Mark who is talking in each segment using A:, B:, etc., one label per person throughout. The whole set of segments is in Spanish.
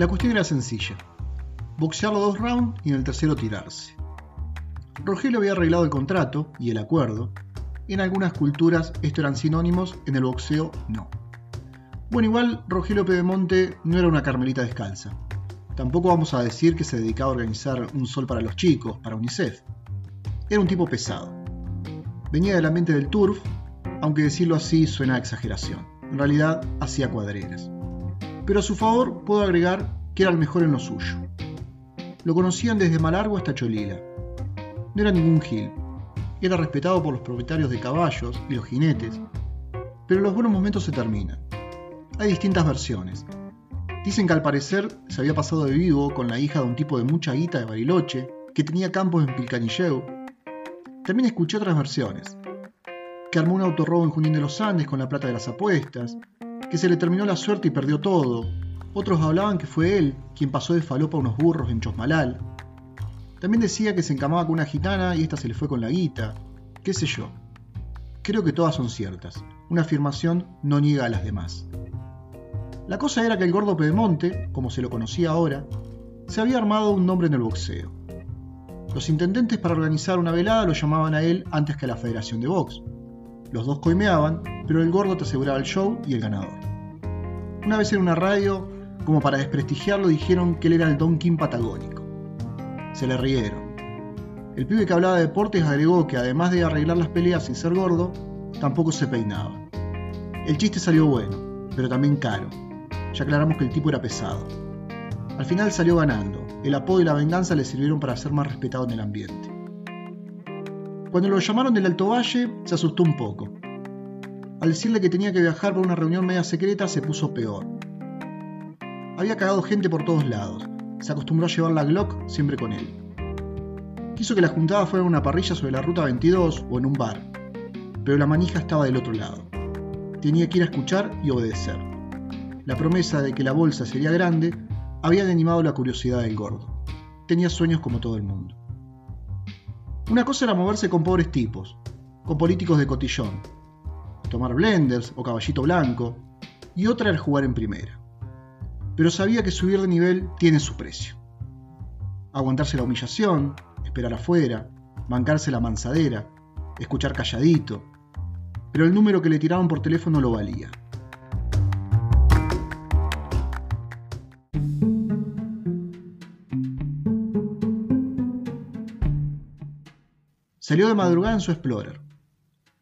A: La cuestión era sencilla. Boxear los dos rounds y en el tercero tirarse. Rogelio había arreglado el contrato y el acuerdo. En algunas culturas esto eran sinónimos, en el boxeo no. Bueno, igual Rogelio Pedemonte no era una carmelita descalza. Tampoco vamos a decir que se dedicaba a organizar un sol para los chicos, para UNICEF. Era un tipo pesado. Venía del ambiente del turf, aunque decirlo así suena a exageración. En realidad hacía cuadreras. Pero a su favor puedo agregar que era el mejor en lo suyo. Lo conocían desde Malargo hasta Cholila. No era ningún gil. Era respetado por los propietarios de caballos y los jinetes. Pero los buenos momentos se terminan. Hay distintas versiones. Dicen que al parecer se había pasado de vivo con la hija de un tipo de mucha guita de Bariloche, que tenía campos en Pilcanilleu. También escuché otras versiones. Que armó un autorrobo en Junín de los Andes con la plata de las apuestas, que se le terminó la suerte y perdió todo. Otros hablaban que fue él quien pasó de falopa a unos burros en Chosmalal. También decía que se encamaba con una gitana y esta se le fue con la guita. Qué sé yo. Creo que todas son ciertas. Una afirmación no niega a las demás. La cosa era que el gordo Pedemonte, como se lo conocía ahora, se había armado un nombre en el boxeo. Los intendentes para organizar una velada lo llamaban a él antes que a la Federación de Box. Los dos coimeaban, pero el gordo te aseguraba el show y el ganador. Una vez en una radio, como para desprestigiarlo, dijeron que él era el Don King patagónico. Se le rieron. El pibe que hablaba de deportes agregó que además de arreglar las peleas y ser gordo, tampoco se peinaba. El chiste salió bueno, pero también caro ya aclaramos que el tipo era pesado. Al final salió ganando. El apodo y la venganza le sirvieron para ser más respetado en el ambiente. Cuando lo llamaron del Alto Valle, se asustó un poco. Al decirle que tenía que viajar para una reunión media secreta, se puso peor. Había cagado gente por todos lados. Se acostumbró a llevar la Glock siempre con él. Quiso que la juntada fuera en una parrilla sobre la ruta 22 o en un bar, pero la manija estaba del otro lado. Tenía que ir a escuchar y obedecer la promesa de que la bolsa sería grande, había animado la curiosidad del gordo. Tenía sueños como todo el mundo. Una cosa era moverse con pobres tipos, con políticos de cotillón, tomar blenders o caballito blanco, y otra era jugar en primera. Pero sabía que subir de nivel tiene su precio. Aguantarse la humillación, esperar afuera, bancarse la mansadera, escuchar calladito, pero el número que le tiraban por teléfono lo valía. Salió de madrugada en su Explorer.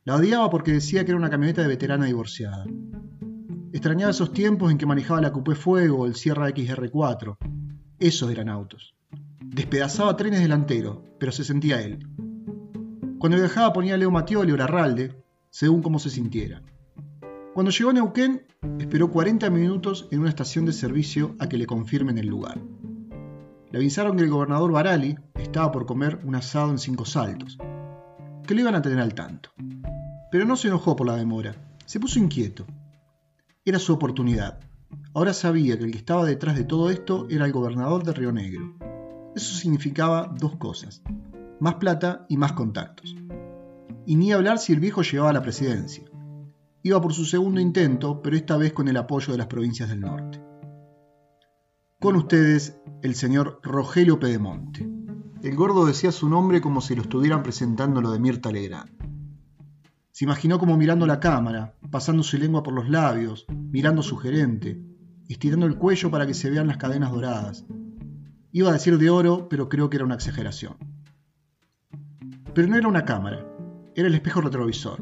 A: La odiaba porque decía que era una camioneta de veterana divorciada. Extrañaba esos tiempos en que manejaba la Coupé Fuego o el Sierra XR4. Esos eran autos. Despedazaba trenes delanteros, pero se sentía él. Cuando viajaba ponía a Leo Mattioli o Larralde, según cómo se sintiera. Cuando llegó a Neuquén, esperó 40 minutos en una estación de servicio a que le confirmen el lugar. Le avisaron que el gobernador Barali estaba por comer un asado en cinco saltos, que lo iban a tener al tanto. Pero no se enojó por la demora, se puso inquieto. Era su oportunidad. Ahora sabía que el que estaba detrás de todo esto era el gobernador de Río Negro. Eso significaba dos cosas, más plata y más contactos. Y ni hablar si el viejo llevaba la presidencia. Iba por su segundo intento, pero esta vez con el apoyo de las provincias del norte. Con ustedes, el señor Rogelio Pedemonte. El gordo decía su nombre como si lo estuvieran presentando lo de Mirta Legrand. Se imaginó como mirando la cámara, pasando su lengua por los labios, mirando a su gerente, estirando el cuello para que se vean las cadenas doradas. Iba a decir de oro, pero creo que era una exageración. Pero no era una cámara, era el espejo retrovisor.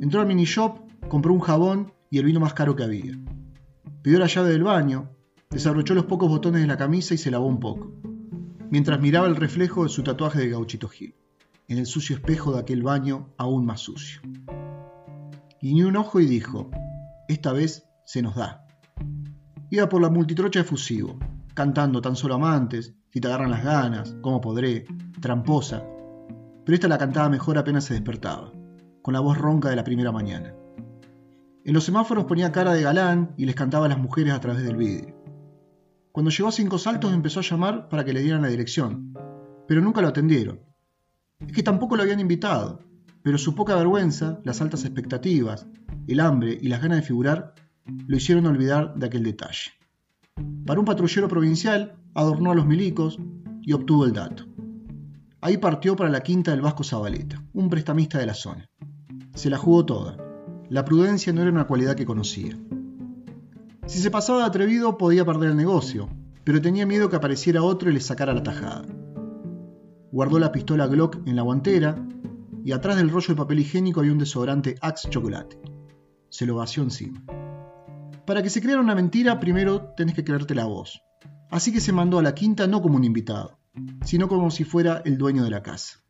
A: Entró al mini shop, compró un jabón y el vino más caro que había. Pidió la llave del baño, desabrochó los pocos botones de la camisa y se lavó un poco mientras miraba el reflejo de su tatuaje de Gauchito Gil, en el sucio espejo de aquel baño aún más sucio. Guiñó un ojo y dijo, esta vez se nos da. Iba por la multitrocha efusivo, cantando tan solo amantes, si te agarran las ganas, cómo podré, tramposa, pero esta la cantaba mejor apenas se despertaba, con la voz ronca de la primera mañana. En los semáforos ponía cara de galán y les cantaba a las mujeres a través del vidrio. Cuando llegó a Cinco Saltos empezó a llamar para que le dieran la dirección, pero nunca lo atendieron. Es que tampoco lo habían invitado, pero su poca vergüenza, las altas expectativas, el hambre y las ganas de figurar lo hicieron olvidar de aquel detalle. Para un patrullero provincial, adornó a los milicos y obtuvo el dato. Ahí partió para la quinta del Vasco Zabaleta, un prestamista de la zona. Se la jugó toda. La prudencia no era una cualidad que conocía. Si se pasaba de atrevido podía perder el negocio, pero tenía miedo que apareciera otro y le sacara la tajada. Guardó la pistola Glock en la guantera y atrás del rollo de papel higiénico había un desodorante Axe Chocolate. Se lo vació encima. Para que se creara una mentira, primero tenés que creerte la voz. Así que se mandó a la quinta no como un invitado, sino como si fuera el dueño de la casa.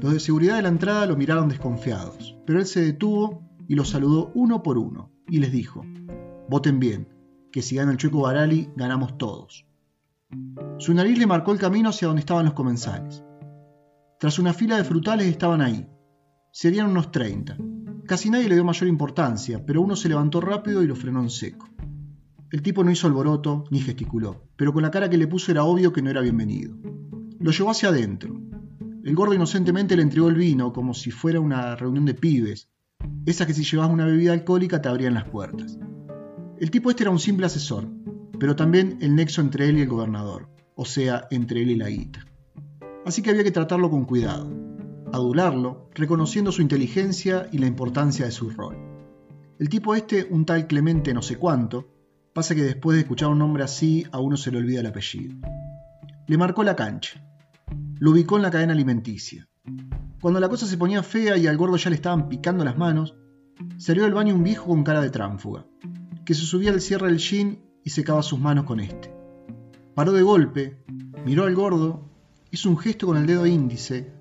A: Los de seguridad de la entrada lo miraron desconfiados, pero él se detuvo y los saludó uno por uno y les dijo, voten bien, que si gana el Chueco Barali, ganamos todos. Su nariz le marcó el camino hacia donde estaban los comensales. Tras una fila de frutales estaban ahí. Serían unos 30. Casi nadie le dio mayor importancia, pero uno se levantó rápido y lo frenó en seco. El tipo no hizo alboroto ni gesticuló, pero con la cara que le puso era obvio que no era bienvenido. Lo llevó hacia adentro. El gordo inocentemente le entregó el vino como si fuera una reunión de pibes, esa que si llevabas una bebida alcohólica te abrían las puertas. El tipo este era un simple asesor, pero también el nexo entre él y el gobernador, o sea, entre él y la guita. Así que había que tratarlo con cuidado, adularlo, reconociendo su inteligencia y la importancia de su rol. El tipo este, un tal Clemente no sé cuánto, pasa que después de escuchar un nombre así a uno se le olvida el apellido. Le marcó la cancha, lo ubicó en la cadena alimenticia. Cuando la cosa se ponía fea y al gordo ya le estaban picando las manos, salió del baño un viejo con cara de tránfuga, que se subía al cierre del jean y secaba sus manos con este. Paró de golpe, miró al gordo, hizo un gesto con el dedo índice,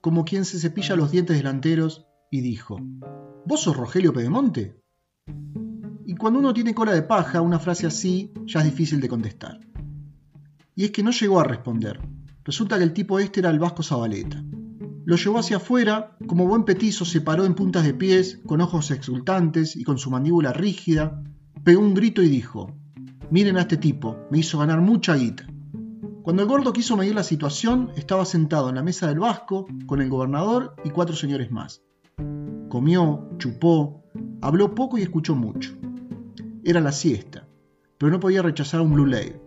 A: como quien se cepilla los dientes delanteros, y dijo, ¿Vos sos Rogelio Pedemonte? Y cuando uno tiene cola de paja, una frase así ya es difícil de contestar. Y es que no llegó a responder. Resulta que el tipo este era el Vasco Zabaleta. Lo llevó hacia afuera, como buen petizo se paró en puntas de pies, con ojos exultantes y con su mandíbula rígida, pegó un grito y dijo, miren a este tipo, me hizo ganar mucha guita. Cuando el gordo quiso medir la situación, estaba sentado en la mesa del Vasco con el gobernador y cuatro señores más. Comió, chupó, habló poco y escuchó mucho. Era la siesta, pero no podía rechazar un Blue Label.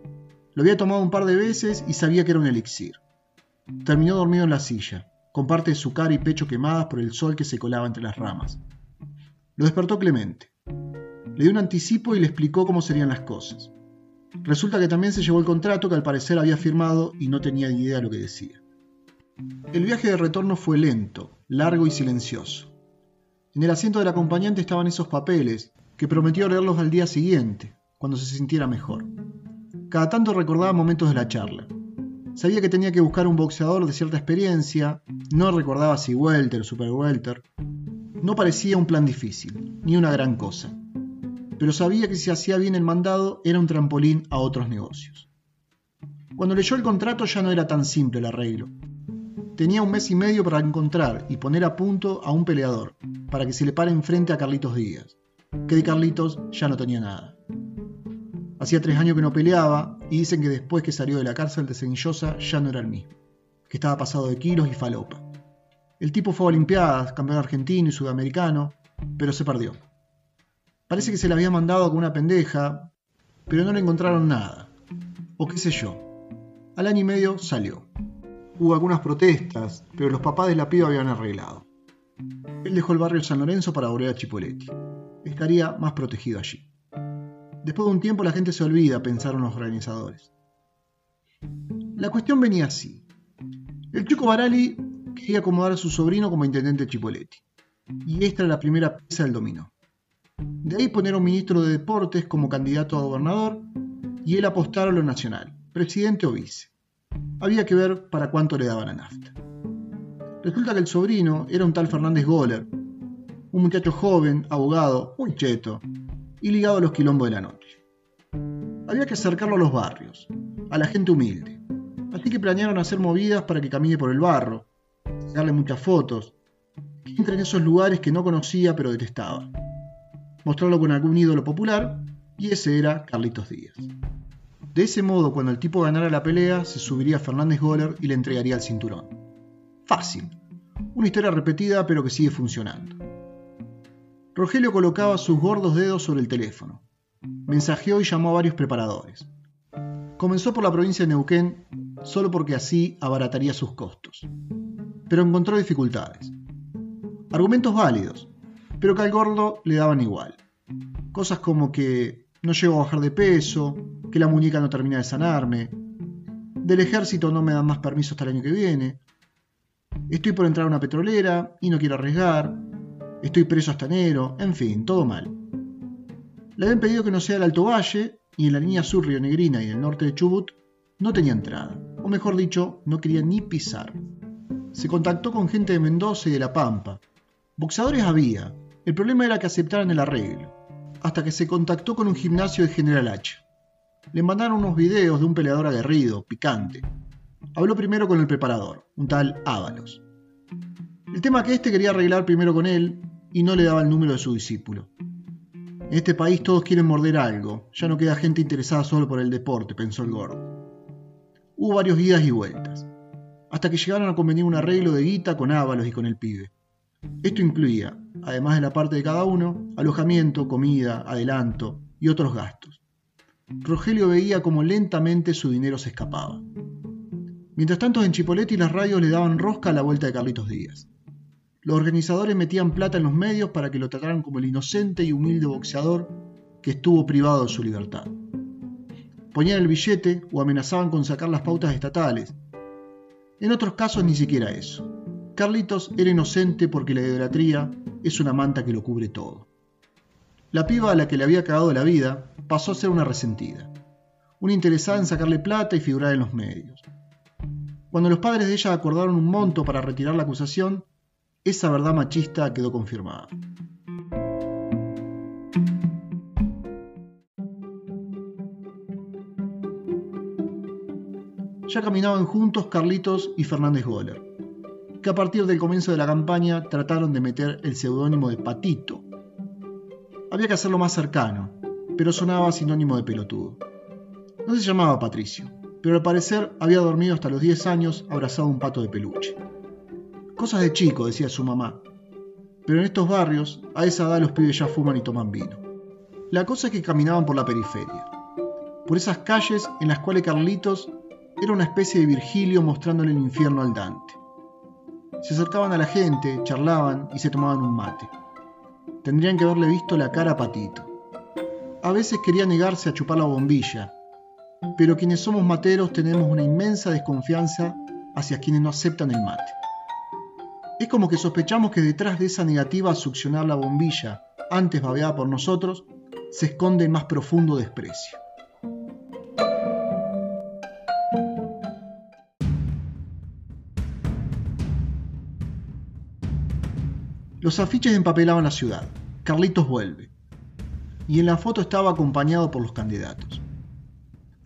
A: Lo había tomado un par de veces y sabía que era un elixir. Terminó dormido en la silla, con parte de su cara y pecho quemadas por el sol que se colaba entre las ramas. Lo despertó Clemente. Le dio un anticipo y le explicó cómo serían las cosas. Resulta que también se llevó el contrato que al parecer había firmado y no tenía ni idea de lo que decía. El viaje de retorno fue lento, largo y silencioso. En el asiento del acompañante estaban esos papeles, que prometió leerlos al día siguiente, cuando se sintiera mejor. Cada tanto recordaba momentos de la charla, Sabía que tenía que buscar un boxeador de cierta experiencia, no recordaba si welter o super welter. No parecía un plan difícil, ni una gran cosa. Pero sabía que si hacía bien el mandado era un trampolín a otros negocios. Cuando leyó el contrato ya no era tan simple el arreglo. Tenía un mes y medio para encontrar y poner a punto a un peleador, para que se le pare enfrente a Carlitos Díaz, que de Carlitos ya no tenía nada. Hacía tres años que no peleaba y dicen que después que salió de la cárcel de Cenillosa ya no era el mismo, que estaba pasado de kilos y falopa. El tipo fue a Olimpiadas, campeón argentino y sudamericano, pero se perdió. Parece que se le había mandado con una pendeja, pero no le encontraron nada. O qué sé yo. Al año y medio salió. Hubo algunas protestas, pero los papás de la piba habían arreglado. Él dejó el barrio San Lorenzo para volver a Chipoletti. Estaría más protegido allí. Después de un tiempo la gente se olvida, pensaron los organizadores. La cuestión venía así. El Chico Barali quería acomodar a su sobrino como intendente Chipoletti. Y esta era la primera pieza del dominó. De ahí poner a un ministro de deportes como candidato a gobernador y él apostar a lo nacional, presidente o vice. Había que ver para cuánto le daban a nafta. Resulta que el sobrino era un tal Fernández Goller, un muchacho joven, abogado, muy cheto, y ligado a los quilombos de la noche. Había que acercarlo a los barrios, a la gente humilde. Así que planearon hacer movidas para que camine por el barro, darle muchas fotos, que entre en esos lugares que no conocía pero detestaba. Mostrarlo con algún ídolo popular, y ese era Carlitos Díaz. De ese modo, cuando el tipo ganara la pelea, se subiría a Fernández Goller y le entregaría el cinturón. Fácil. Una historia repetida pero que sigue funcionando. Rogelio colocaba sus gordos dedos sobre el teléfono. mensajeó y llamó a varios preparadores. Comenzó por la provincia de Neuquén solo porque así abarataría sus costos. Pero encontró dificultades. Argumentos válidos, pero que al gordo le daban igual. Cosas como que no llego a bajar de peso, que la muñeca no termina de sanarme, del ejército no me dan más permiso hasta el año que viene, estoy por entrar a una petrolera y no quiero arriesgar, estoy preso hasta enero, en fin, todo mal. Le habían pedido que no sea el Alto Valle y en la línea sur Río Negrina y el norte de Chubut no tenía entrada, o mejor dicho, no quería ni pisar. Se contactó con gente de Mendoza y de La Pampa. Boxeadores había, el problema era que aceptaran el arreglo, hasta que se contactó con un gimnasio de General H. Le mandaron unos videos de un peleador aguerrido, picante. Habló primero con el preparador, un tal Ábalos. El tema que este quería arreglar primero con él y no le daba el número de su discípulo. En este país todos quieren morder algo, ya no queda gente interesada solo por el deporte, pensó el gordo. Hubo varios idas y vueltas, hasta que llegaron a convenir un arreglo de guita con Ábalos y con el pibe. Esto incluía, además de la parte de cada uno, alojamiento, comida, adelanto y otros gastos. Rogelio veía como lentamente su dinero se escapaba. Mientras tanto en Chipoletti las radios le daban rosca a la vuelta de Carlitos Díaz. Los organizadores metían plata en los medios para que lo trataran como el inocente y humilde boxeador que estuvo privado de su libertad. Ponían el billete o amenazaban con sacar las pautas estatales. En otros casos ni siquiera eso. Carlitos era inocente porque la idolatría es una manta que lo cubre todo. La piba a la que le había cagado la vida pasó a ser una resentida, una interesada en sacarle plata y figurar en los medios. Cuando los padres de ella acordaron un monto para retirar la acusación, esa verdad machista quedó confirmada. Ya caminaban juntos Carlitos y Fernández Goller, que a partir del comienzo de la campaña trataron de meter el seudónimo de Patito. Había que hacerlo más cercano, pero sonaba sinónimo de pelotudo. No se llamaba Patricio, pero al parecer había dormido hasta los 10 años abrazado a un pato de peluche. Cosas de chico, decía su mamá. Pero en estos barrios, a esa edad los pibes ya fuman y toman vino. La cosa es que caminaban por la periferia. Por esas calles en las cuales Carlitos era una especie de Virgilio mostrándole el infierno al Dante. Se acercaban a la gente, charlaban y se tomaban un mate. Tendrían que haberle visto la cara a Patito. A veces quería negarse a chupar la bombilla, pero quienes somos materos tenemos una inmensa desconfianza hacia quienes no aceptan el mate. Es como que sospechamos que detrás de esa negativa a succionar la bombilla, antes babeada por nosotros, se esconde el más profundo desprecio. Los afiches empapelaban la ciudad. Carlitos vuelve. Y en la foto estaba acompañado por los candidatos.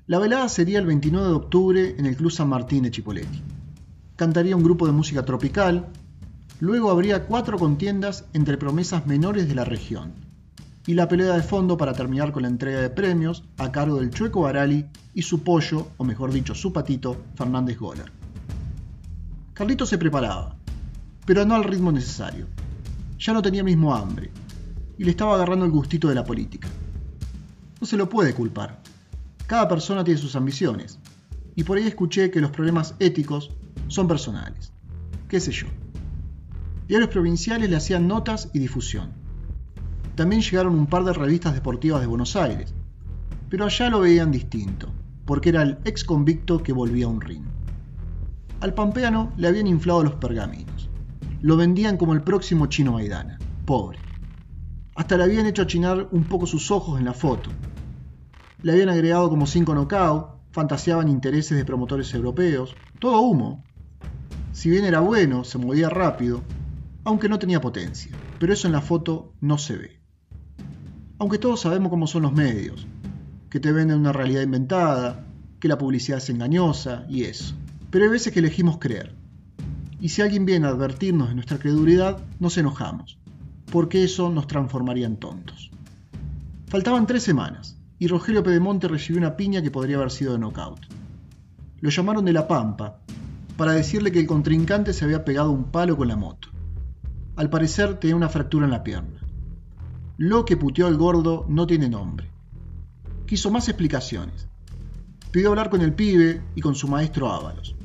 A: La velada sería el 29 de octubre en el Club San Martín de Chipoletti. Cantaría un grupo de música tropical, Luego habría cuatro contiendas entre promesas menores de la región. Y la pelea de fondo para terminar con la entrega de premios a cargo del Chueco Barali y su pollo, o mejor dicho, su patito, Fernández Goller. Carlito se preparaba, pero no al ritmo necesario. Ya no tenía mismo hambre, y le estaba agarrando el gustito de la política. No se lo puede culpar. Cada persona tiene sus ambiciones, y por ahí escuché que los problemas éticos son personales. ¿Qué sé yo? Diarios provinciales le hacían notas y difusión. También llegaron un par de revistas deportivas de Buenos Aires, pero allá lo veían distinto, porque era el ex convicto que volvía a un ring. Al pampeano le habían inflado los pergaminos. Lo vendían como el próximo chino Maidana, pobre. Hasta le habían hecho achinar un poco sus ojos en la foto. Le habían agregado como cinco knockout, fantaseaban intereses de promotores europeos, todo humo. Si bien era bueno, se movía rápido, aunque no tenía potencia, pero eso en la foto no se ve. Aunque todos sabemos cómo son los medios, que te venden una realidad inventada, que la publicidad es engañosa y eso. Pero hay veces que elegimos creer. Y si alguien viene a advertirnos de nuestra credulidad, nos enojamos, porque eso nos transformaría en tontos. Faltaban tres semanas, y Rogelio Pedemonte recibió una piña que podría haber sido de knockout. Lo llamaron de La Pampa, para decirle que el contrincante se había pegado un palo con la moto. Al parecer tenía una fractura en la pierna. Lo que puteó al gordo no tiene nombre. quiso más explicaciones. Pidió hablar con el pibe y con su maestro Ábalos,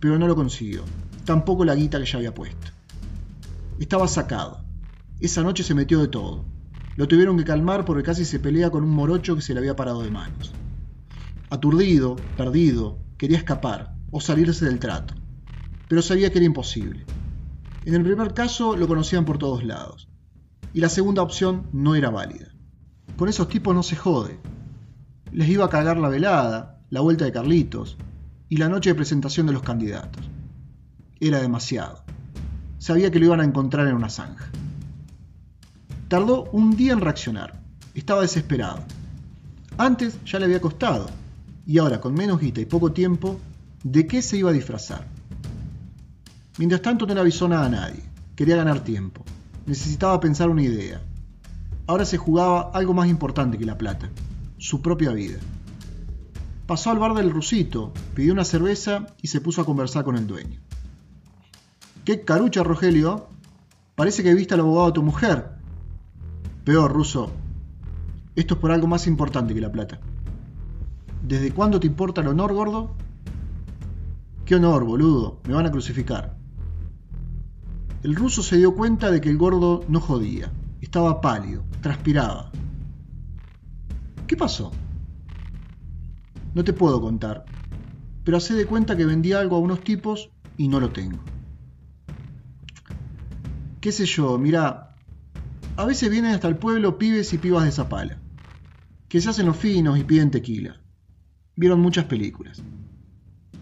A: pero no lo consiguió, tampoco la guita que ya había puesto. Estaba sacado. Esa noche se metió de todo. Lo tuvieron que calmar porque casi se pelea con un morocho que se le había parado de manos. Aturdido, perdido, quería escapar o salirse del trato, pero sabía que era imposible. En el primer caso lo conocían por todos lados, y la segunda opción no era válida. Con esos tipos no se jode. Les iba a cagar la velada, la vuelta de Carlitos y la noche de presentación de los candidatos. Era demasiado. Sabía que lo iban a encontrar en una zanja. Tardó un día en reaccionar. Estaba desesperado. Antes ya le había costado, y ahora, con menos guita y poco tiempo, ¿de qué se iba a disfrazar? Mientras tanto no le avisó nada a nadie. Quería ganar tiempo. Necesitaba pensar una idea. Ahora se jugaba algo más importante que la plata, su propia vida. Pasó al bar del Rusito, pidió una cerveza y se puso a conversar con el dueño. ¿Qué carucha, Rogelio? Parece que viste al abogado de tu mujer. Peor, Ruso. Esto es por algo más importante que la plata. ¿Desde cuándo te importa el honor, gordo? ¿Qué honor, boludo? Me van a crucificar. El ruso se dio cuenta de que el gordo no jodía. Estaba pálido, transpiraba. ¿Qué pasó? No te puedo contar, pero hace de cuenta que vendí algo a unos tipos y no lo tengo. ¿Qué sé yo? Mirá, a veces vienen hasta el pueblo pibes y pibas de Zapala, que se hacen los finos y piden tequila vieron muchas películas.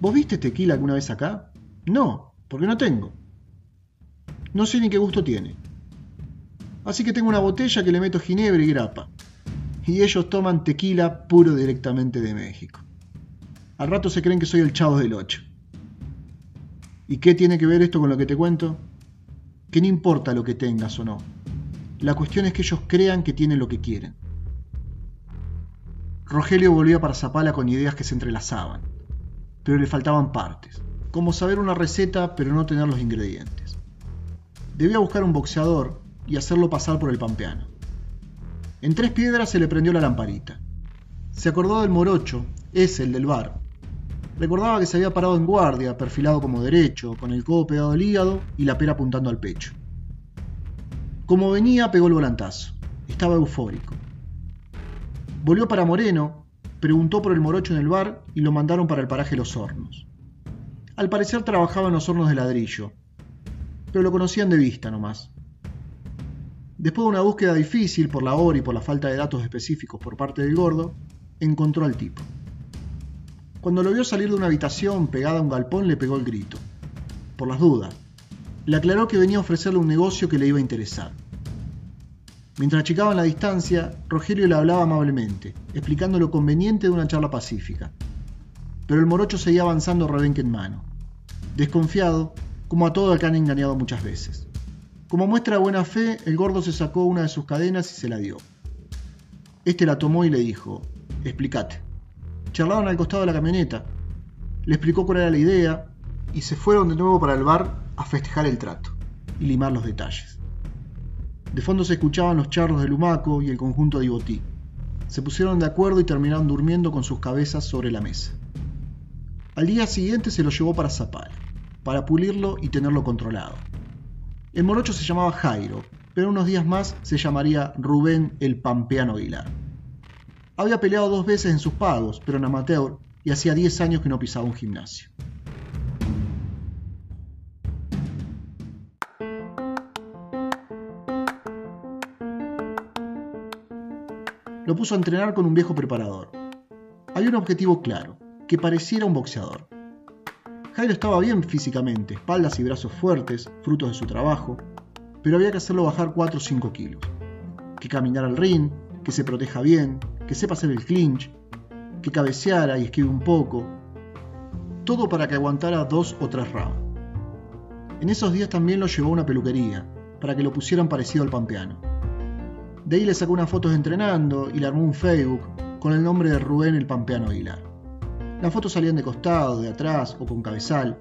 A: ¿Vos viste tequila alguna vez acá? No, porque no tengo. No sé ni qué gusto tiene. Así que tengo una botella que le meto ginebra y grapa. Y ellos toman tequila puro directamente de México. Al rato se creen que soy el chavo del 8. ¿Y qué tiene que ver esto con lo que te cuento? Que no importa lo que tengas o no. La cuestión es que ellos crean que tienen lo que quieren. Rogelio volvía para Zapala con ideas que se entrelazaban, pero le faltaban partes, como saber una receta pero no tener los ingredientes. Debía buscar un boxeador y hacerlo pasar por el pampeano. En tres piedras se le prendió la lamparita. Se acordó del morocho, ese, el del bar. Recordaba que se había parado en guardia, perfilado como derecho, con el codo pegado al hígado y la pera apuntando al pecho. Como venía, pegó el volantazo. Estaba eufórico. Volvió para Moreno, preguntó por el morocho en el bar y lo mandaron para el paraje Los Hornos. Al parecer trabajaba en los hornos de ladrillo, pero lo conocían de vista nomás. Después de una búsqueda difícil por la hora y por la falta de datos específicos por parte del gordo, encontró al tipo. Cuando lo vio salir de una habitación pegada a un galpón le pegó el grito. Por las dudas. Le aclaró que venía a ofrecerle un negocio que le iba a interesar. Mientras achicaban la distancia, Rogelio le hablaba amablemente, explicando lo conveniente de una charla pacífica. Pero el morocho seguía avanzando rebenque en mano, desconfiado, como a todo el que han engañado muchas veces. Como muestra de buena fe, el gordo se sacó una de sus cadenas y se la dio. Este la tomó y le dijo, explícate. Charlaron al costado de la camioneta, le explicó cuál era la idea y se fueron de nuevo para el bar a festejar el trato y limar los detalles. De fondo se escuchaban los charros de Lumaco y el conjunto de Ibotí. Se pusieron de acuerdo y terminaron durmiendo con sus cabezas sobre la mesa. Al día siguiente se lo llevó para Zapala, para pulirlo y tenerlo controlado. El morocho se llamaba Jairo, pero unos días más se llamaría Rubén el Pampeano Aguilar. Había peleado dos veces en sus pagos, pero en amateur, y hacía 10 años que no pisaba un gimnasio. lo puso a entrenar con un viejo preparador. Había un objetivo claro, que pareciera un boxeador. Jairo estaba bien físicamente, espaldas y brazos fuertes, frutos de su trabajo, pero había que hacerlo bajar 4 o 5 kilos. Que caminara al ring, que se proteja bien, que sepa hacer el clinch, que cabeceara y esquive un poco. Todo para que aguantara dos o tres rounds. En esos días también lo llevó a una peluquería, para que lo pusieran parecido al pampeano. De ahí le sacó unas fotos entrenando y le armó un Facebook con el nombre de Rubén el Pampeano Aguilar. Las fotos salían de costado, de atrás o con cabezal.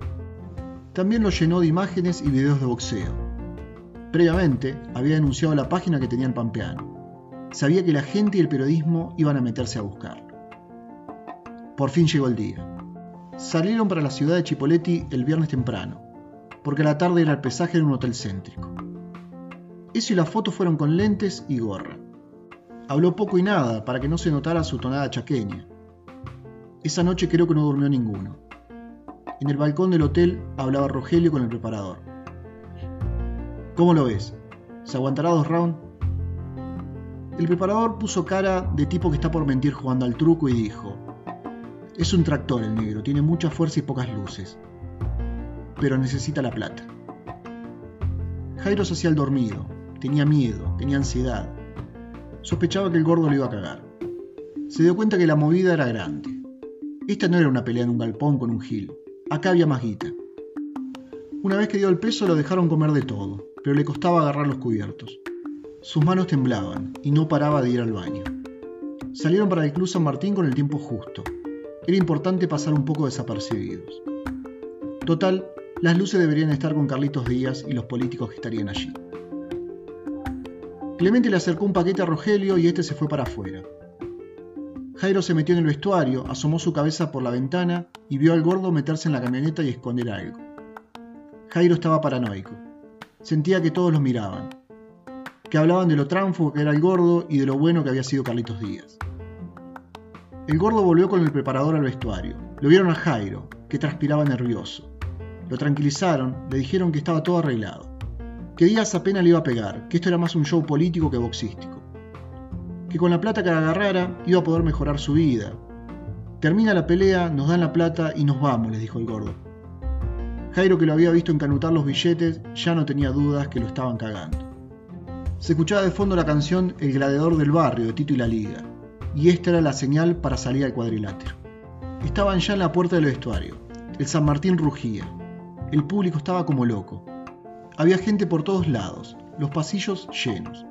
A: También lo llenó de imágenes y videos de boxeo. Previamente había denunciado la página que tenía el Pampeano. Sabía que la gente y el periodismo iban a meterse a buscarlo. Por fin llegó el día. Salieron para la ciudad de Chipoleti el viernes temprano, porque la tarde era el pesaje de un hotel céntrico. Eso y la foto fueron con lentes y gorra. Habló poco y nada para que no se notara su tonada chaqueña. Esa noche creo que no durmió ninguno. En el balcón del hotel hablaba Rogelio con el preparador. ¿Cómo lo ves? ¿Se aguantará dos rounds? El preparador puso cara de tipo que está por mentir jugando al truco y dijo, es un tractor el negro, tiene mucha fuerza y pocas luces, pero necesita la plata. Jairo se hacía el dormido, tenía miedo, tenía ansiedad, sospechaba que el gordo le iba a cagar. Se dio cuenta que la movida era grande. Esta no era una pelea en un galpón con un gil, acá había más guita. Una vez que dio el peso lo dejaron comer de todo, pero le costaba agarrar los cubiertos. Sus manos temblaban y no paraba de ir al baño. Salieron para el Club San Martín con el tiempo justo. Era importante pasar un poco desapercibidos. Total, las luces deberían estar con Carlitos Díaz y los políticos que estarían allí. Clemente le acercó un paquete a Rogelio y este se fue para afuera. Jairo se metió en el vestuario, asomó su cabeza por la ventana y vio al gordo meterse en la camioneta y esconder algo. Jairo estaba paranoico. Sentía que todos lo miraban, que hablaban de lo tránfugo que era el gordo y de lo bueno que había sido Carlitos Díaz. El gordo volvió con el preparador al vestuario. Lo vieron a Jairo, que transpiraba nervioso. Lo tranquilizaron, le dijeron que estaba todo arreglado, que Díaz apenas le iba a pegar, que esto era más un show político que boxístico, que con la plata que agarrara iba a poder mejorar su vida. Termina la pelea, nos dan la plata y nos vamos, les dijo el gordo. Jairo, que lo había visto encanutar los billetes, ya no tenía dudas que lo estaban cagando. Se escuchaba de fondo la canción El gladiador del barrio de Tito y la Liga, y esta era la señal para salir al cuadrilátero. Estaban ya en la puerta del vestuario. El San Martín rugía. El público estaba como loco. Había gente por todos lados, los pasillos llenos.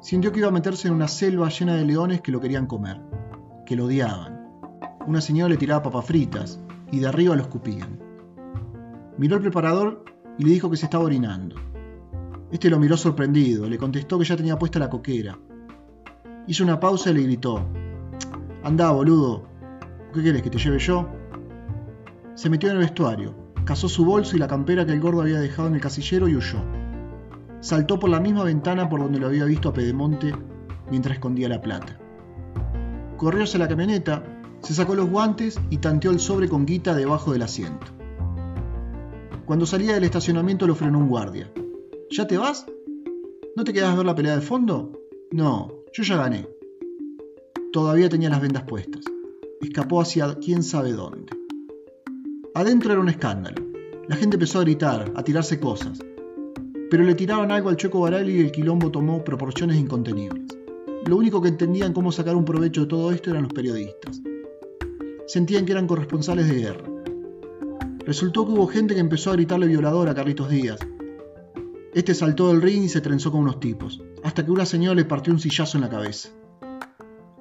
A: Sintió que iba a meterse en una selva llena de leones que lo querían comer, que lo odiaban. Una señora le tiraba papas fritas y de arriba lo escupían. Miró al preparador y le dijo que se estaba orinando. Este lo miró sorprendido, le contestó que ya tenía puesta la coquera. Hizo una pausa y le gritó: Andá, boludo. ¿Qué quieres que te lleve yo? Se metió en el vestuario, cazó su bolso y la campera que el gordo había dejado en el casillero y huyó. Saltó por la misma ventana por donde lo había visto a Pedemonte mientras escondía la plata. Corrió hacia la camioneta, se sacó los guantes y tanteó el sobre con guita debajo del asiento. Cuando salía del estacionamiento lo frenó un guardia. ¿Ya te vas? ¿No te quedas a ver la pelea de fondo? No, yo ya gané. Todavía tenía las vendas puestas. Escapó hacia quién sabe dónde. Adentro era un escándalo. La gente empezó a gritar, a tirarse cosas. Pero le tiraban algo al Checo Barali y el quilombo tomó proporciones incontenibles. Lo único que entendían cómo sacar un provecho de todo esto eran los periodistas. Sentían que eran corresponsales de guerra. Resultó que hubo gente que empezó a gritarle violador a Carlitos Díaz, este saltó del ring y se trenzó con unos tipos, hasta que una señora le partió un sillazo en la cabeza.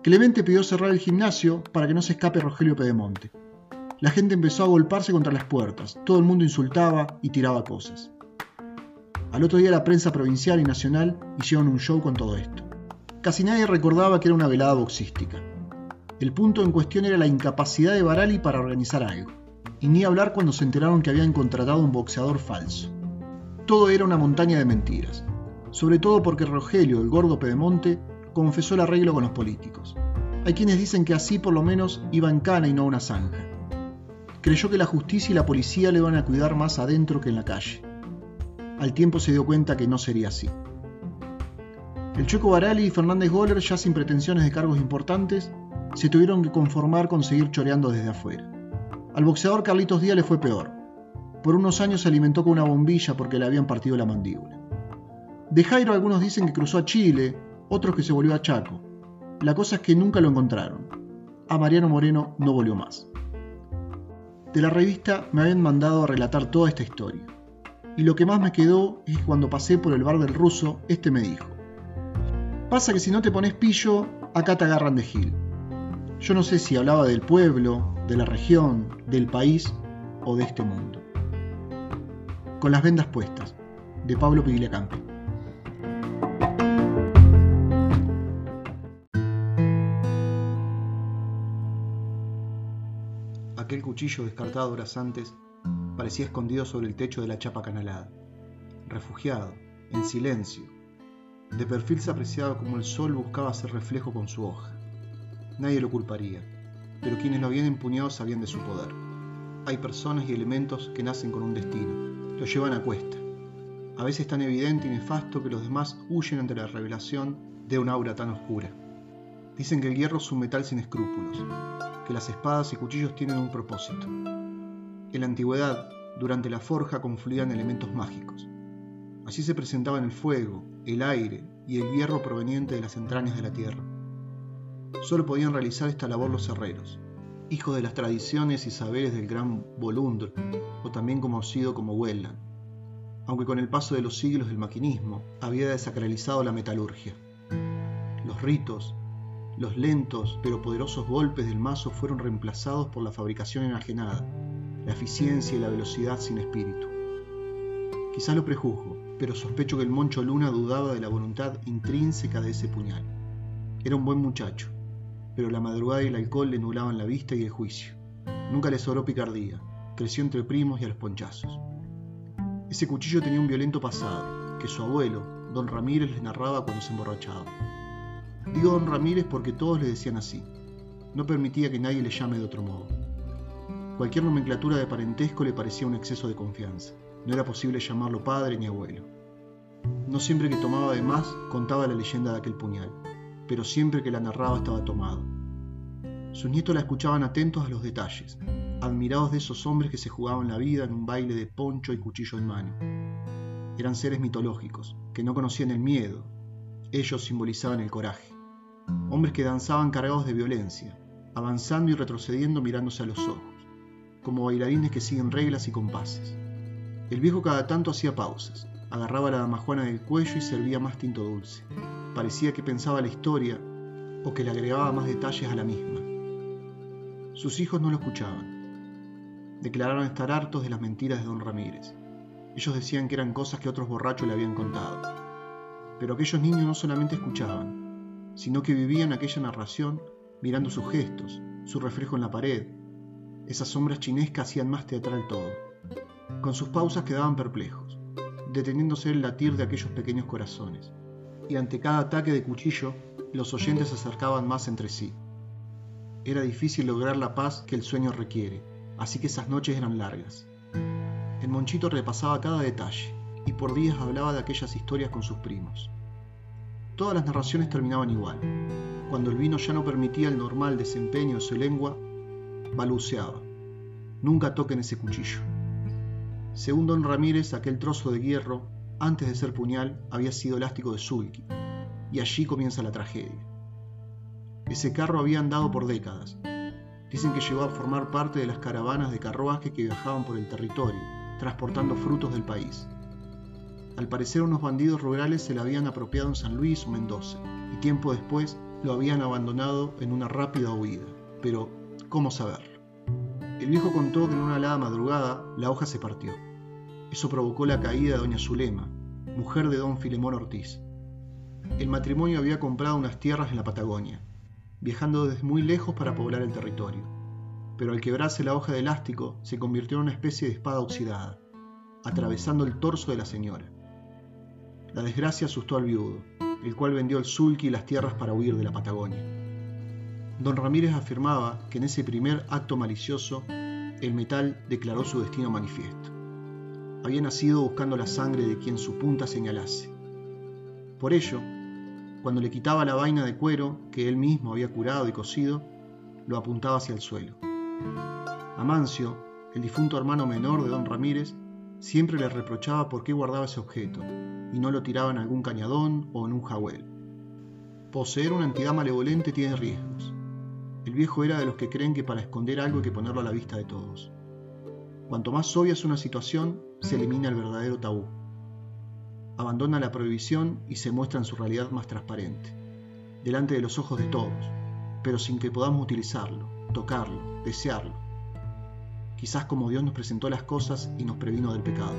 A: Clemente pidió cerrar el gimnasio para que no se escape Rogelio Pedemonte. La gente empezó a golparse contra las puertas, todo el mundo insultaba y tiraba cosas. Al otro día la prensa provincial y nacional hicieron un show con todo esto. Casi nadie recordaba que era una velada boxística. El punto en cuestión era la incapacidad de Barali para organizar algo, y ni hablar cuando se enteraron que habían contratado un boxeador falso todo era una montaña de mentiras, sobre todo porque Rogelio, el gordo Pedemonte, confesó el arreglo con los políticos. Hay quienes dicen que así por lo menos iba en cana y no una zanja. Creyó que la justicia y la policía le iban a cuidar más adentro que en la calle. Al tiempo se dio cuenta que no sería así. El Choco Barali y Fernández Goller, ya sin pretensiones de cargos importantes, se tuvieron que conformar con seguir choreando desde afuera. Al boxeador Carlitos Díaz le fue peor. Por unos años se alimentó con una bombilla porque le habían partido la mandíbula. De Jairo algunos dicen que cruzó a Chile, otros que se volvió a Chaco. La cosa es que nunca lo encontraron. A Mariano Moreno no volvió más. De la revista me habían mandado a relatar toda esta historia. Y lo que más me quedó es que cuando pasé por el bar del ruso, este me dijo, pasa que si no te pones pillo, acá te agarran de gil. Yo no sé si hablaba del pueblo, de la región, del país o de este mundo con las vendas puestas, de Pablo Pigliacampi. Aquel cuchillo descartado horas antes parecía escondido sobre el techo de la chapa canalada. Refugiado, en silencio, de perfil se apreciaba como el sol buscaba hacer reflejo con su hoja. Nadie lo culparía, pero quienes lo habían empuñado sabían de su poder. Hay personas y elementos que nacen con un destino, lo llevan a cuesta. A veces tan evidente y nefasto que los demás huyen ante la revelación de un aura tan oscura. Dicen que el hierro es un metal sin escrúpulos, que las espadas y cuchillos tienen un propósito. En la antigüedad, durante la forja confluían elementos mágicos. Así se presentaban el fuego, el aire y el hierro proveniente de las entrañas de la tierra. Solo podían realizar esta labor los herreros, hijos de las tradiciones y saberes del gran Volundr, o también conocido como Welland, aunque con el paso de los siglos el maquinismo había desacralizado la metalurgia. Los ritos, los lentos pero poderosos golpes del mazo fueron reemplazados por la fabricación enajenada, la eficiencia y la velocidad sin espíritu. Quizá lo prejuzgo, pero sospecho que el Moncho Luna dudaba de la voluntad intrínseca de ese puñal. Era un buen muchacho, pero la madrugada y el alcohol le nublaban la vista y el juicio. Nunca le sobró picardía, creció entre primos y a los ponchazos. Ese cuchillo tenía un violento pasado, que su abuelo, don Ramírez, les narraba cuando se emborrachaba. Digo don Ramírez porque todos le decían así. No permitía que nadie le llame de otro modo. Cualquier nomenclatura de parentesco le parecía un exceso de confianza. No era posible llamarlo padre ni abuelo. No siempre que tomaba de más contaba la leyenda de aquel puñal pero siempre que la narraba estaba tomado. Sus nietos la escuchaban atentos a los detalles, admirados de esos hombres que se jugaban la vida en un baile de poncho y cuchillo en mano. Eran seres mitológicos, que no conocían el miedo, ellos simbolizaban el coraje. Hombres que danzaban cargados de violencia, avanzando y retrocediendo mirándose a los ojos, como bailarines que siguen reglas y compases. El viejo cada tanto hacía pausas, agarraba la damajuana del cuello y servía más tinto dulce. Parecía que pensaba la historia o que le agregaba más detalles a la misma. Sus hijos no lo escuchaban. Declararon estar hartos de las mentiras de don Ramírez. Ellos decían que eran cosas que otros borrachos le habían contado. Pero aquellos niños no solamente escuchaban, sino que vivían aquella narración mirando sus gestos, su reflejo en la pared. Esas sombras chinescas hacían más teatral todo. Con sus pausas quedaban perplejos deteniéndose el latir de aquellos pequeños corazones. Y ante cada ataque de cuchillo, los oyentes se acercaban más entre sí. Era difícil lograr la paz que el sueño requiere, así que esas noches eran largas. El monchito repasaba cada detalle y por días hablaba de aquellas historias con sus primos. Todas las narraciones terminaban igual. Cuando el vino ya no permitía el normal desempeño de su lengua, balbuceaba. Nunca toquen ese cuchillo. Según don Ramírez, aquel trozo de hierro, antes de ser puñal, había sido elástico de sulky, y allí comienza la tragedia. Ese carro había andado por décadas. Dicen que llegó a formar parte de las caravanas de carruaje que viajaban por el territorio, transportando frutos del país. Al parecer unos bandidos rurales se lo habían apropiado en San Luis o Mendoza, y tiempo después lo habían abandonado en una rápida huida. Pero, ¿cómo saberlo? El viejo contó que en una helada madrugada la hoja se partió eso provocó la caída de doña Zulema, mujer de don Filemón Ortiz. El matrimonio había comprado unas tierras en la Patagonia, viajando desde muy lejos para poblar el territorio. Pero al quebrarse la hoja de elástico, se convirtió en una especie de espada oxidada, atravesando el torso de la señora. La desgracia asustó al viudo, el cual vendió el sulky y las tierras para huir de la Patagonia. Don Ramírez afirmaba que en ese primer acto malicioso, el metal declaró su destino manifiesto había nacido buscando la sangre de quien su punta señalase. Por ello, cuando le quitaba la vaina de cuero que él mismo había curado y cosido, lo apuntaba hacia el suelo. Amancio, el difunto hermano menor de don Ramírez, siempre le reprochaba por qué guardaba ese objeto y no lo tiraba en algún cañadón o en un jagüel. Poseer una entidad malevolente tiene riesgos. El viejo era de los que creen que para esconder algo hay que ponerlo a la vista de todos. Cuanto más obvia es una situación, se elimina el verdadero tabú. Abandona la prohibición y se muestra en su realidad más transparente, delante de los ojos de todos, pero sin que podamos utilizarlo, tocarlo, desearlo. Quizás como Dios nos presentó las cosas y nos previno del pecado.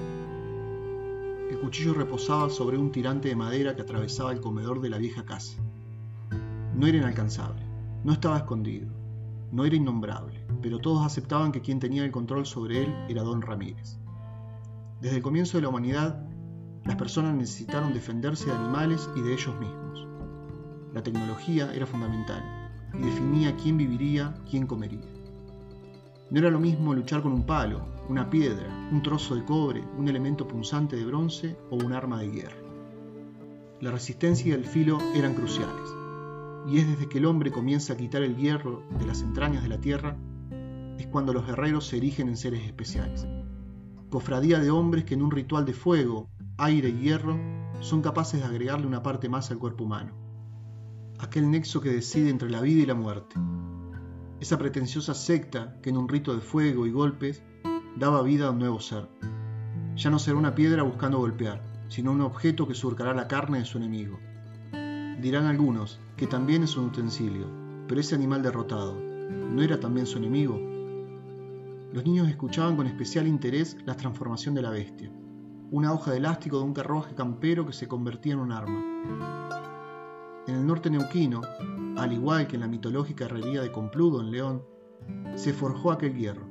A: El cuchillo reposaba sobre un tirante de madera que atravesaba el comedor de la vieja casa. No era inalcanzable, no estaba escondido, no era innombrable pero todos aceptaban que quien tenía el control sobre él era don Ramírez. Desde el comienzo de la humanidad, las personas necesitaron defenderse de animales y de ellos mismos. La tecnología era fundamental y definía quién viviría, quién comería. No era lo mismo luchar con un palo, una piedra, un trozo de cobre, un elemento punzante de bronce o un arma de guerra. La resistencia y el filo eran cruciales, y es desde que el hombre comienza a quitar el hierro de las entrañas de la tierra, es cuando los guerreros se erigen en seres especiales. Cofradía de hombres que en un ritual de fuego, aire y hierro son capaces de agregarle una parte más al cuerpo humano. Aquel nexo que decide entre la vida y la muerte. Esa pretenciosa secta que en un rito de fuego y golpes daba vida a un nuevo ser. Ya no será una piedra buscando golpear, sino un objeto que surcará la carne de su enemigo. Dirán algunos que también es un utensilio, pero ese animal derrotado, ¿no era también su enemigo? Los niños escuchaban con especial interés la transformación de la bestia, una hoja de elástico de un carruaje campero que se convertía en un arma. En el norte neuquino, al igual que en la mitológica herrería de Compludo en León, se forjó aquel hierro.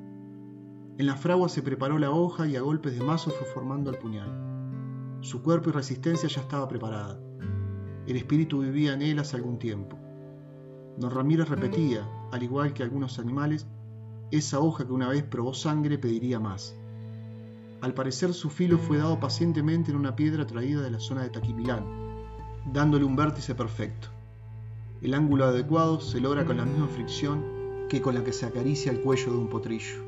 A: En la fragua se preparó la hoja y a golpes de mazo fue formando el puñal. Su cuerpo y resistencia ya estaba preparada. El espíritu vivía en él hace algún tiempo. Don Ramírez repetía, al igual que algunos animales, esa hoja que una vez probó sangre pediría más. Al parecer su filo fue dado pacientemente en una piedra traída de la zona de Taquimilán, dándole un vértice perfecto. El ángulo adecuado se logra con la misma fricción que con la que se acaricia el cuello de un potrillo.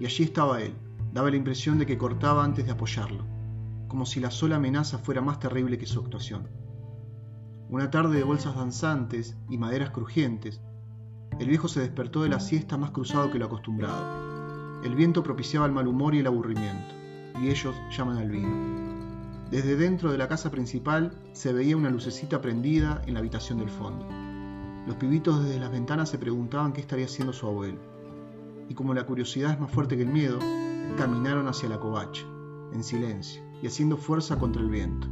A: Y allí estaba él, daba la impresión de que cortaba antes de apoyarlo, como si la sola amenaza fuera más terrible que su actuación. Una tarde de bolsas danzantes y maderas crujientes, el viejo se despertó de la siesta más cruzado que lo acostumbrado. El viento propiciaba el mal humor y el aburrimiento, y ellos llaman al vino. Desde dentro de la casa principal se veía una lucecita prendida en la habitación del fondo. Los pibitos desde las ventanas se preguntaban qué estaría haciendo su abuelo y como la curiosidad es más fuerte que el miedo, caminaron hacia la covacha, en silencio y haciendo fuerza contra el viento.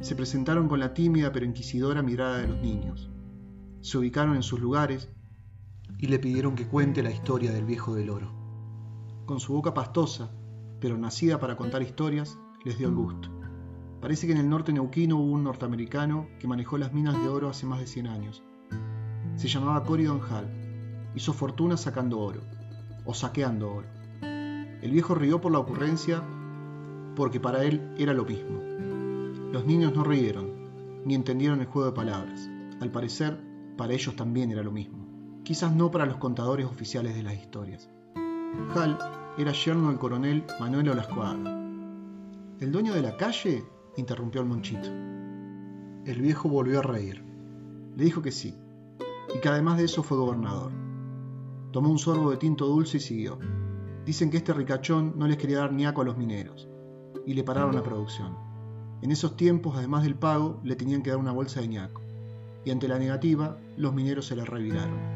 A: Se presentaron con la tímida pero inquisidora mirada de los niños. Se ubicaron en sus lugares y le pidieron que cuente la historia del viejo del oro. Con su boca pastosa, pero nacida para contar historias, les dio el gusto. Parece que en el norte neuquino hubo un norteamericano que manejó las minas de oro hace más de 100 años. Se llamaba Corydon Hall. Hizo fortuna sacando oro o saqueando oro. El viejo rió por la ocurrencia porque para él era lo mismo. Los niños no rieron, ni entendieron el juego de palabras. Al parecer, para ellos también era lo mismo. Quizás no para los contadores oficiales de las historias. Hal era yerno del coronel Manuel Olascoaga. ¿El dueño de la calle? interrumpió el monchito. El viejo volvió a reír. Le dijo que sí, y que además de eso fue gobernador. Tomó un sorbo de tinto dulce y siguió. Dicen que este ricachón no les quería dar ni aco a los mineros, y le pararon la producción. En esos tiempos, además del pago, le tenían que dar una bolsa de ñaco, y ante la negativa, los mineros se le reviraron.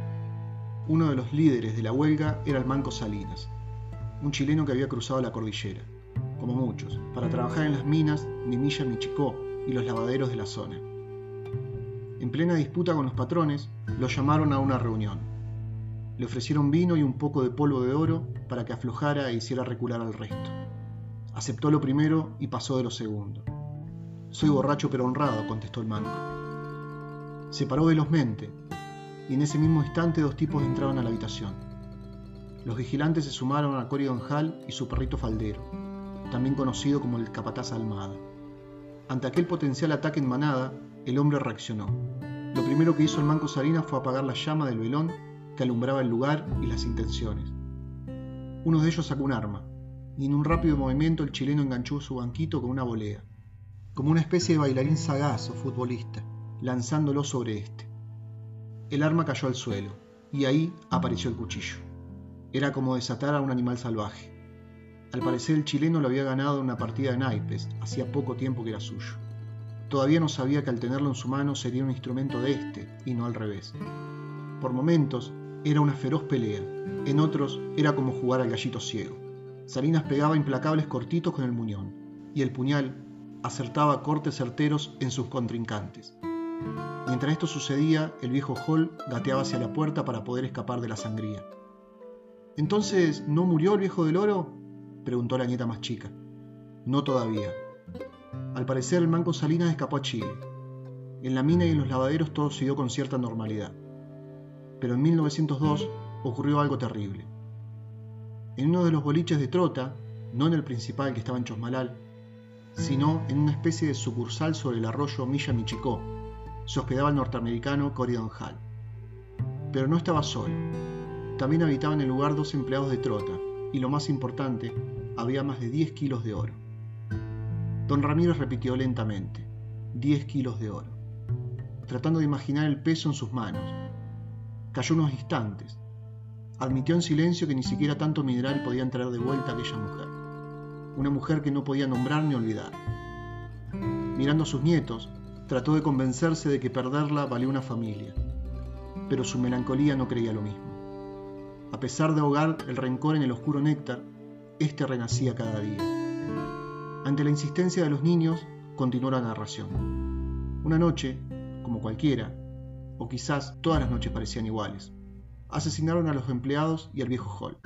A: Uno de los líderes de la huelga era el Manco Salinas, un chileno que había cruzado la cordillera, como muchos, para trabajar en las minas de Milla Michicó y los lavaderos de la zona. En plena disputa con los patrones, lo llamaron a una reunión. Le ofrecieron vino y un poco de polvo de oro para que aflojara e hiciera recular al resto. Aceptó lo primero y pasó de lo segundo. Soy borracho pero honrado, contestó el manco. Se paró velozmente, y en ese mismo instante dos tipos entraron a la habitación. Los vigilantes se sumaron a Corridon Hall y su perrito faldero, también conocido como el capataz Almada. Ante aquel potencial ataque en manada, el hombre reaccionó. Lo primero que hizo el manco Sarina fue apagar la llama del velón alumbraba el lugar y las intenciones. Uno de ellos sacó un arma, y en un rápido movimiento el chileno enganchó su banquito con una volea, como una especie de bailarín sagaz o futbolista, lanzándolo sobre este. El arma cayó al suelo, y ahí apareció el cuchillo. Era como desatar a un animal salvaje. Al parecer el chileno lo había ganado en una partida de naipes, hacía poco tiempo que era suyo. Todavía no sabía que al tenerlo en su mano sería un instrumento de este, y no al revés. Por momentos, era una feroz pelea, en otros era como jugar al gallito ciego. Salinas pegaba implacables cortitos con el muñón, y el puñal acertaba cortes certeros en sus contrincantes. Mientras esto sucedía, el viejo Hall gateaba hacia la puerta para poder escapar de la sangría. ¿Entonces no murió el viejo del oro? preguntó la nieta más chica. No todavía. Al parecer el Manco Salinas escapó a Chile. En la mina y en los lavaderos todo siguió con cierta normalidad. Pero en 1902 ocurrió algo terrible. En uno de los boliches de Trota, no en el principal que estaba en Chosmalal, sino en una especie de sucursal sobre el arroyo Milla Michicó, se hospedaba el norteamericano Corydon Hall. Pero no estaba solo. También habitaban en el lugar dos empleados de Trota, y lo más importante, había más de 10 kilos de oro. Don Ramírez repitió lentamente, 10 kilos de oro, tratando de imaginar el peso en sus manos. Cayó unos instantes. Admitió en silencio que ni siquiera tanto mineral podían traer de vuelta a aquella mujer. Una mujer que no podía nombrar ni olvidar. Mirando a sus nietos, trató de convencerse de que perderla valía una familia, pero su melancolía no creía lo mismo. A pesar de ahogar el rencor en el oscuro néctar, éste renacía cada día. Ante la insistencia de los niños, continuó la narración. Una noche, como cualquiera, o quizás todas las noches parecían iguales, asesinaron a los empleados y al viejo Hall.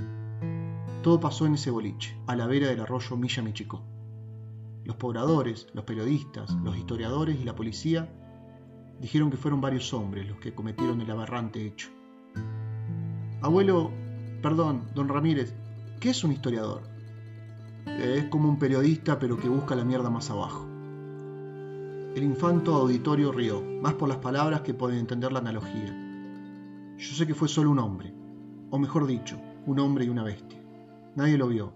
A: Todo pasó en ese boliche, a la vera del arroyo Milla Michicó. Los pobladores, los periodistas, los historiadores y la policía dijeron que fueron varios hombres los que cometieron el aberrante hecho. Abuelo, perdón, don Ramírez, ¿qué es un historiador? Es como un periodista pero que busca la mierda más abajo. El infanto auditorio rió, más por las palabras que por entender la analogía. Yo sé que fue solo un hombre, o mejor dicho, un hombre y una bestia. Nadie lo vio,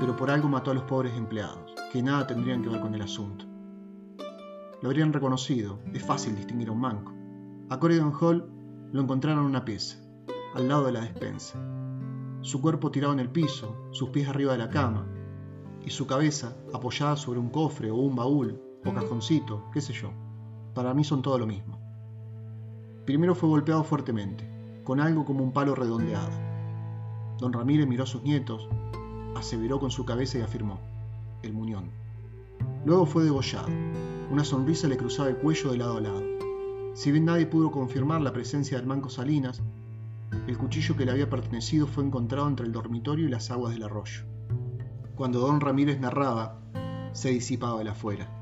A: pero por algo mató a los pobres empleados, que nada tendrían que ver con el asunto. Lo habrían reconocido, es fácil distinguir a un manco. A Corridon Hall lo encontraron en una pieza, al lado de la despensa. Su cuerpo tirado en el piso, sus pies arriba de la cama, y su cabeza apoyada sobre un cofre o un baúl o cajoncito, qué sé yo. Para mí son todo lo mismo. Primero fue golpeado fuertemente, con algo como un palo redondeado. Don Ramírez miró a sus nietos, aseveró con su cabeza y afirmó, el muñón. Luego fue degollado. Una sonrisa le cruzaba el cuello de lado a lado. Si bien nadie pudo confirmar la presencia del manco Salinas, el cuchillo que le había pertenecido fue encontrado entre el dormitorio y las aguas del arroyo. Cuando don Ramírez narraba, se disipaba el afuera.